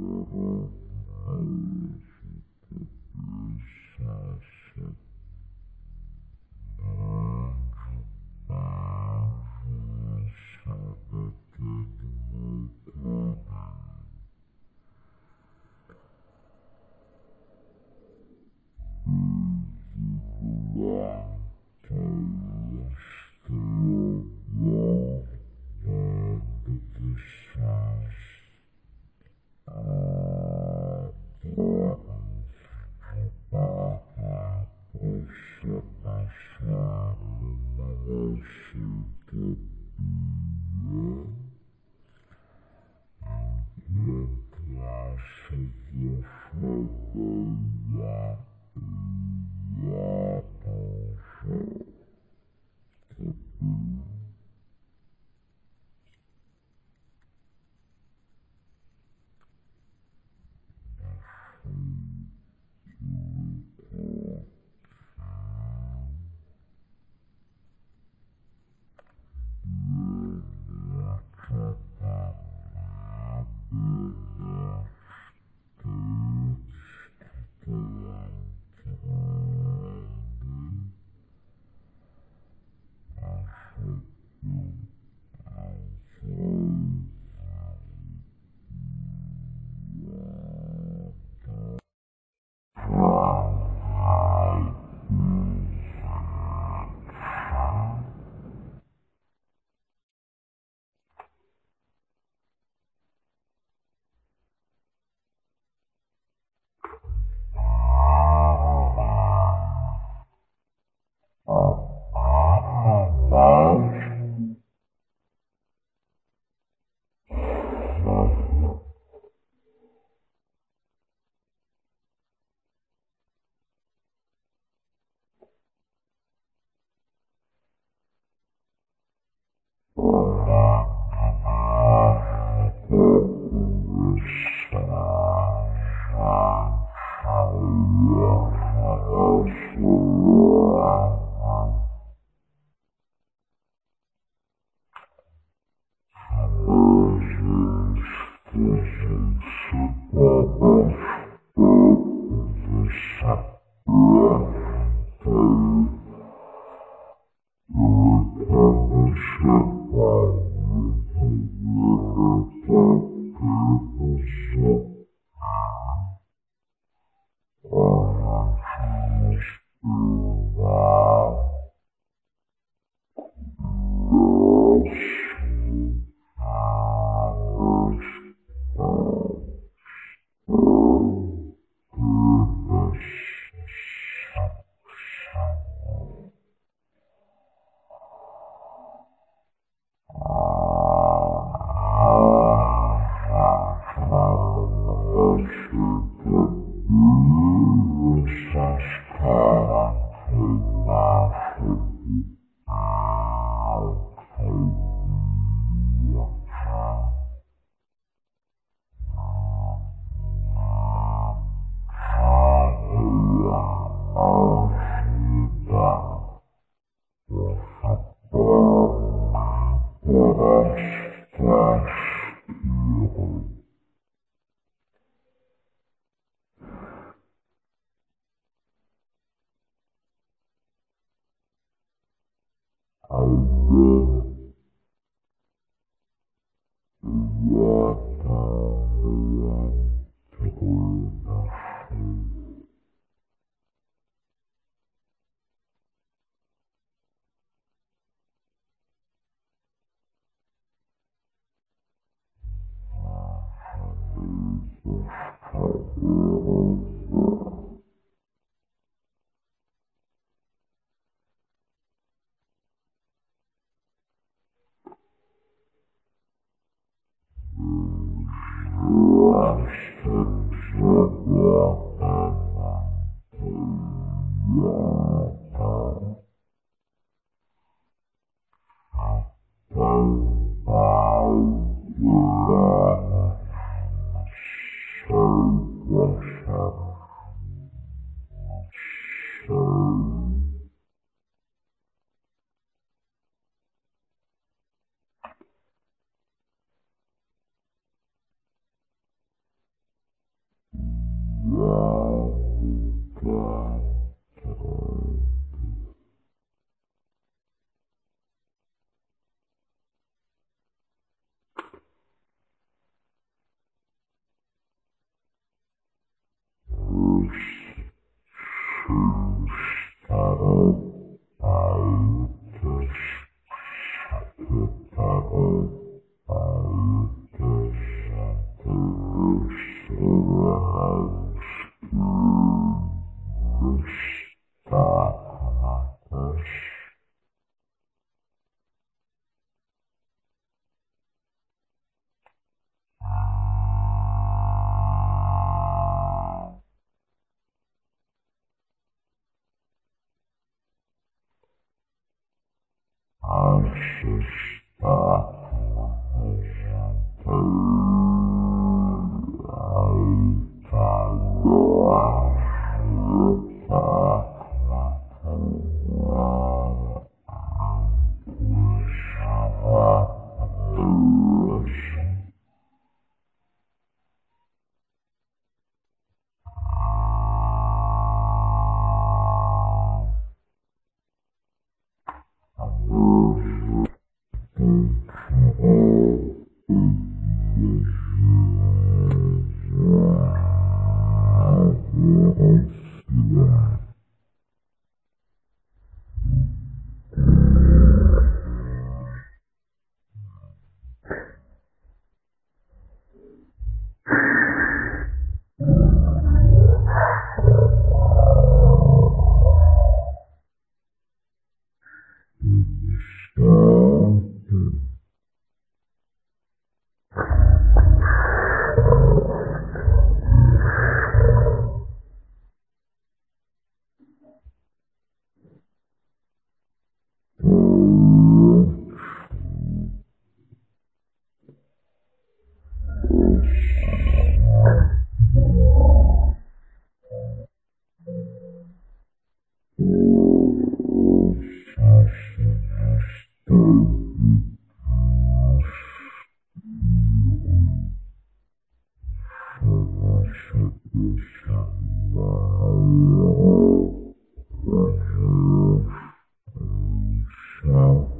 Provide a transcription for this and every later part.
Thank মানুষ now.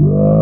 Whoa.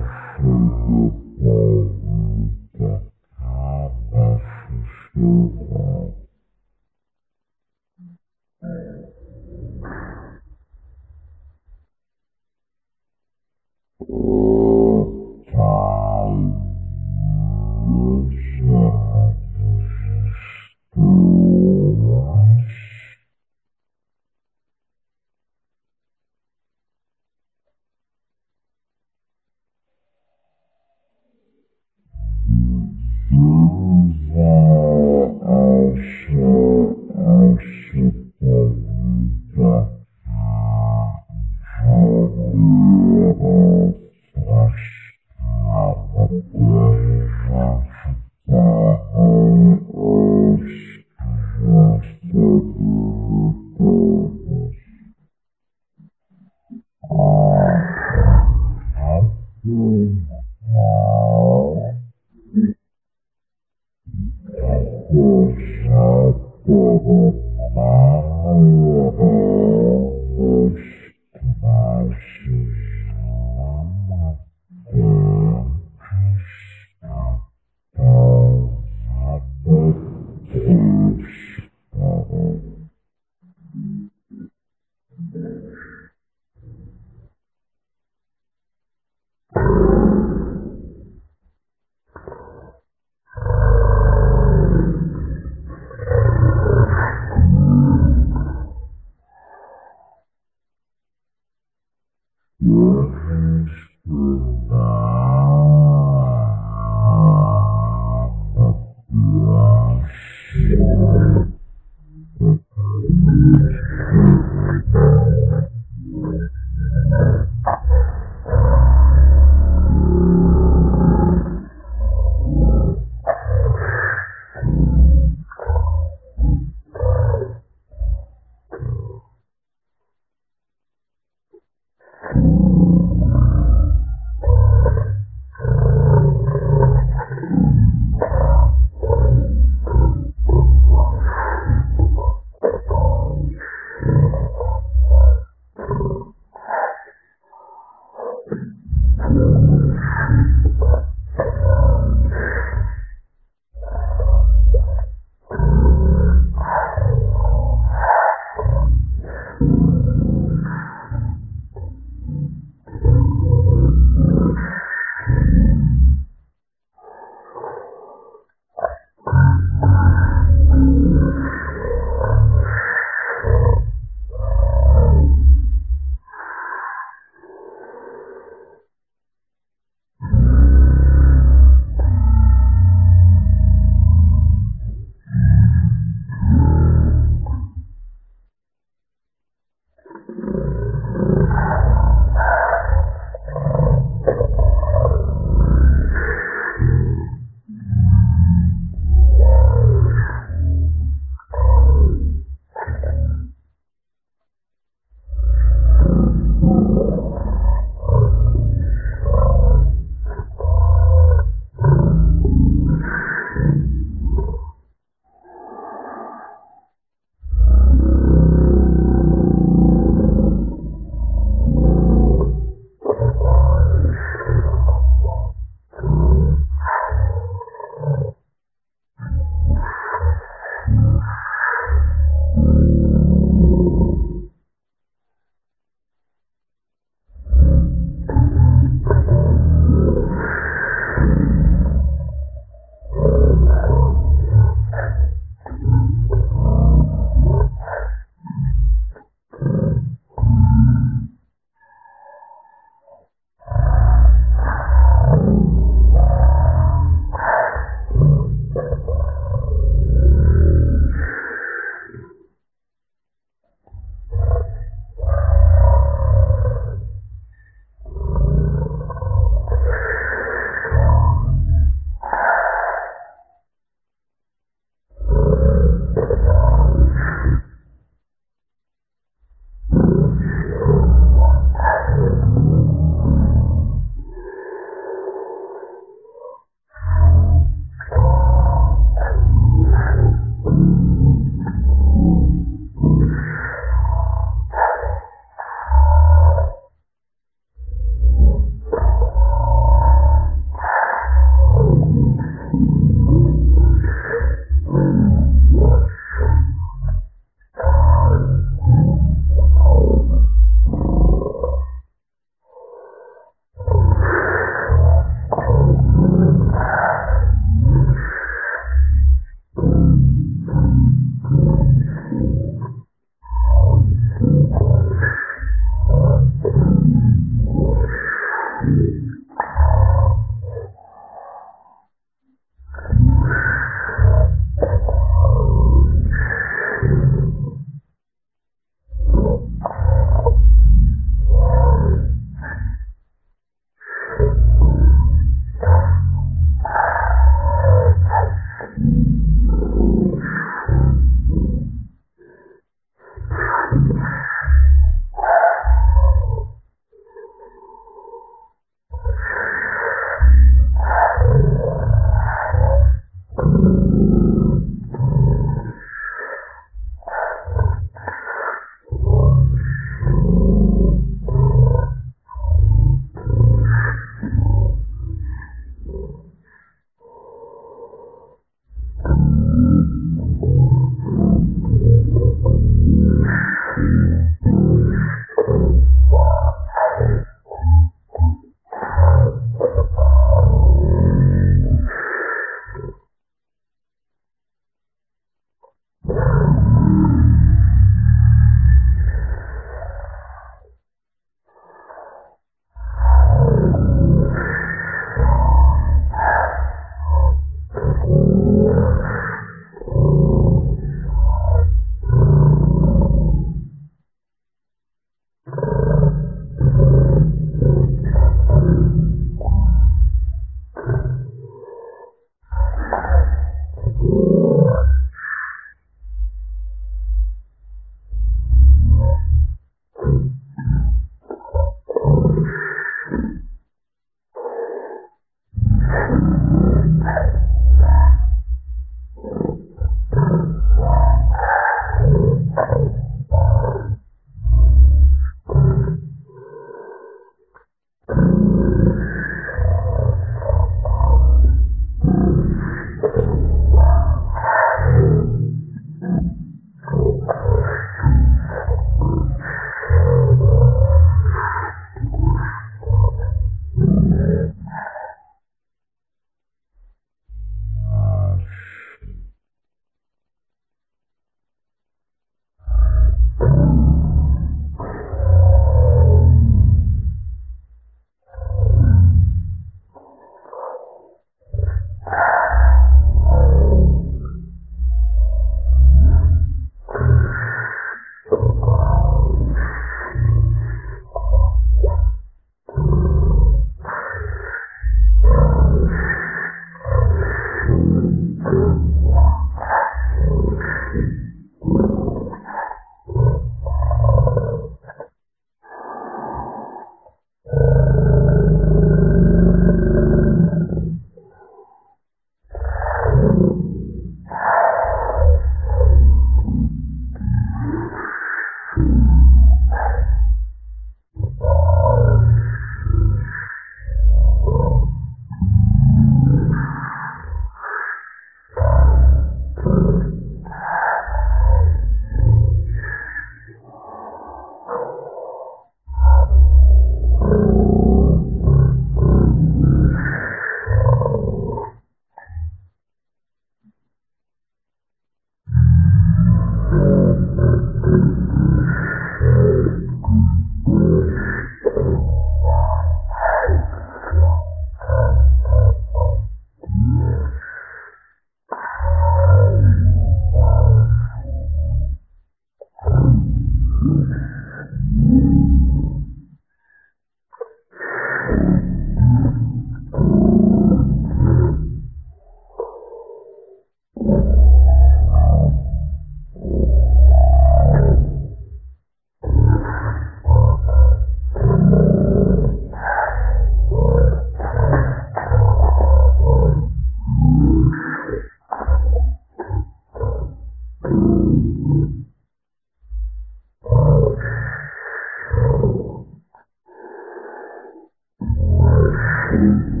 Amen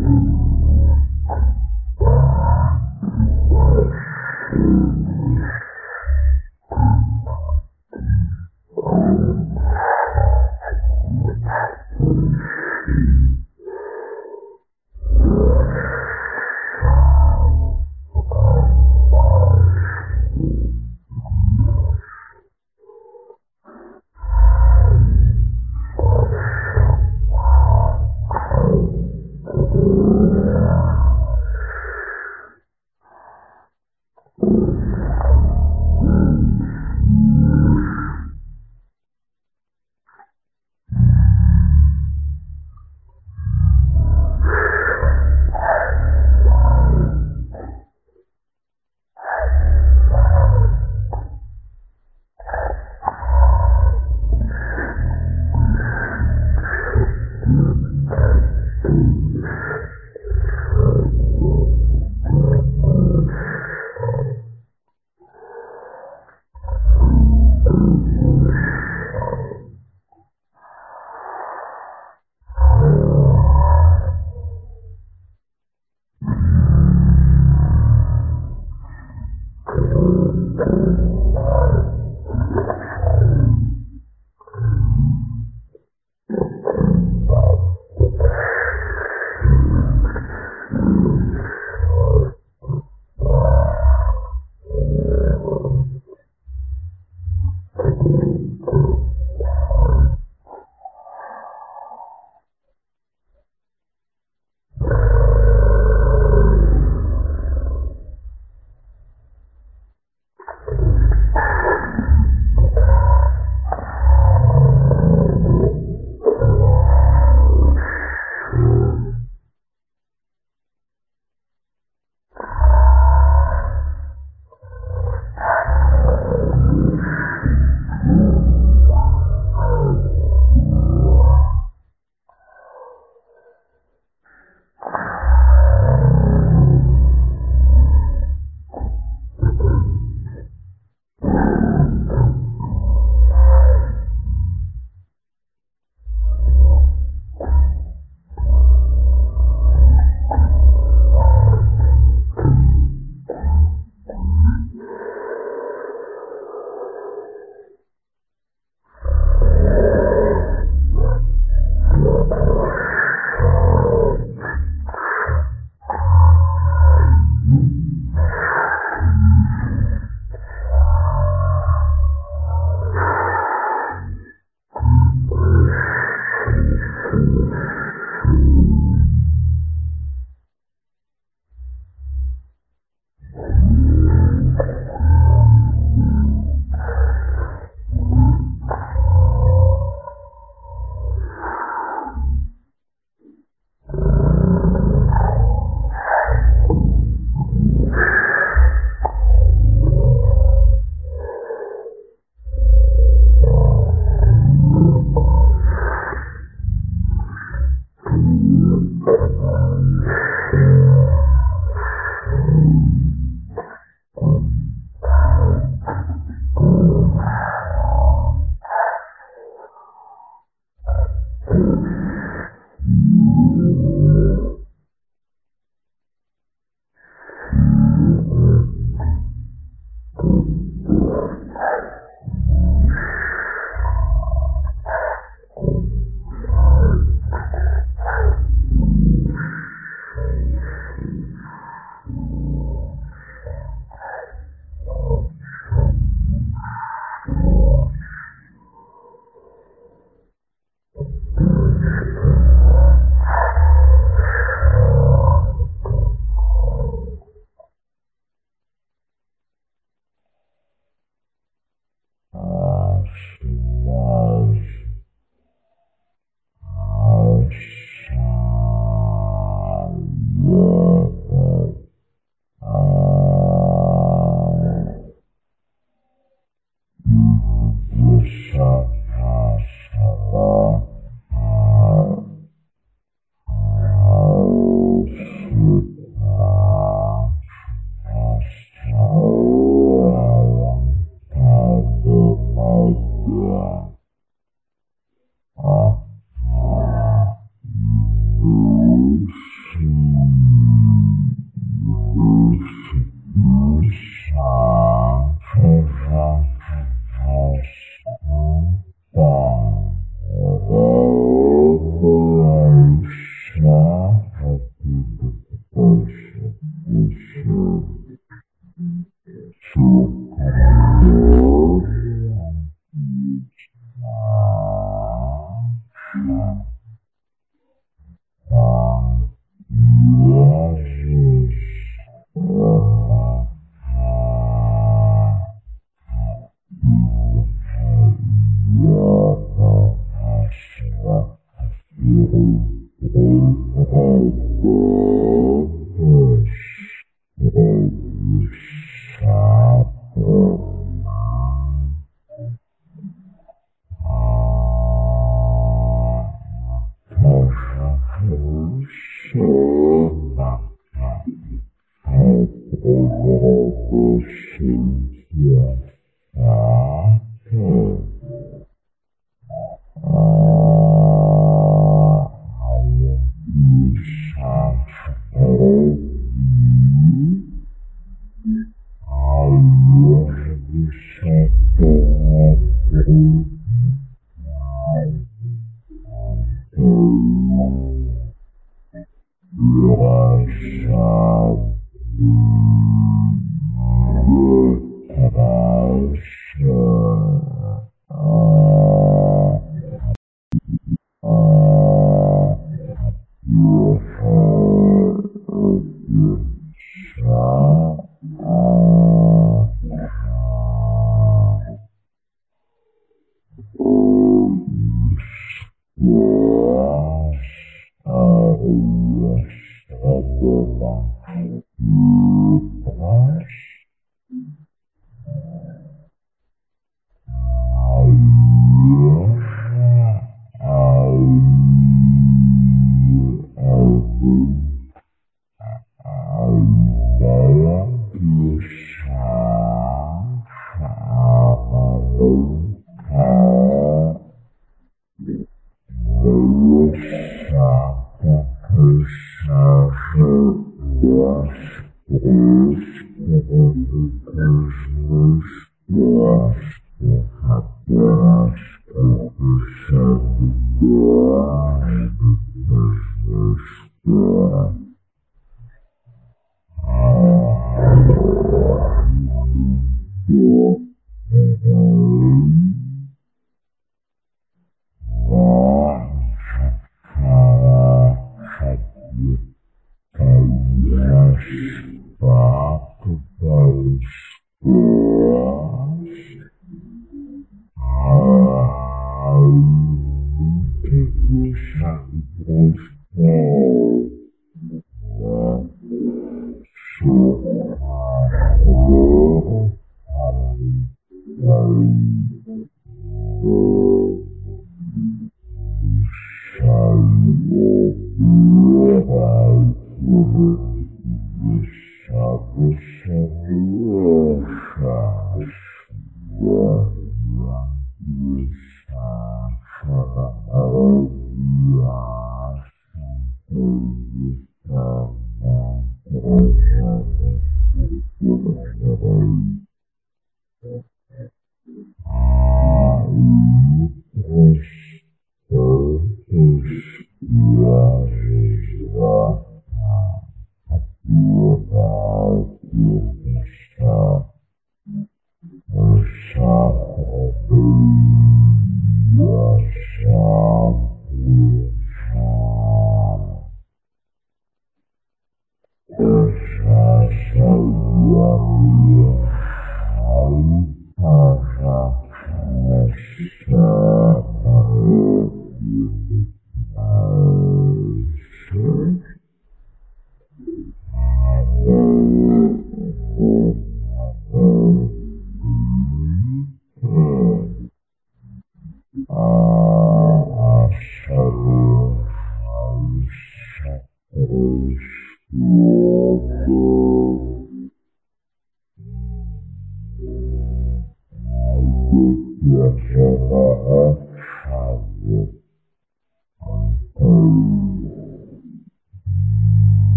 想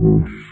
Mm-hmm.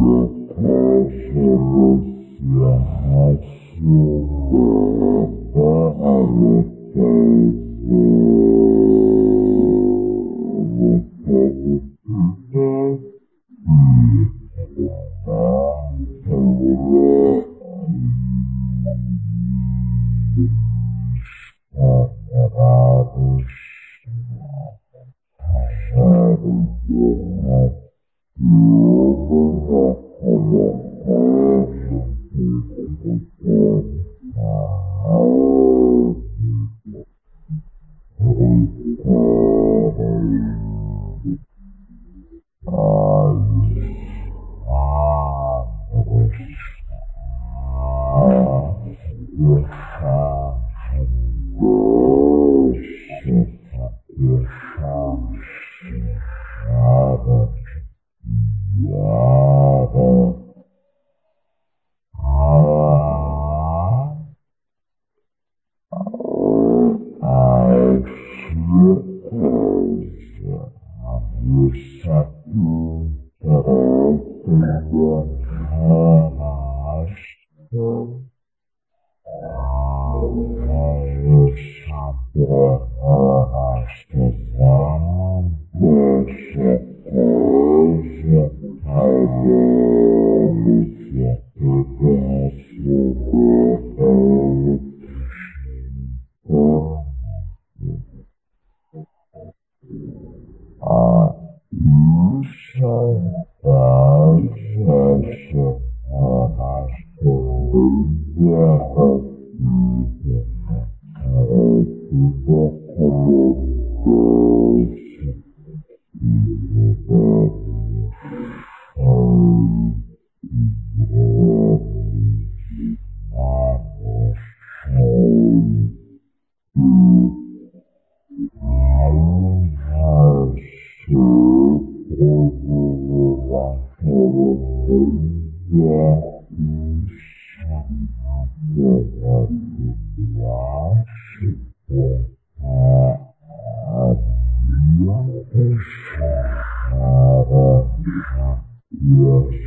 Thank you. Deus.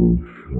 ocean.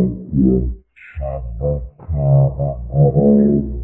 Araya Shabakara Araya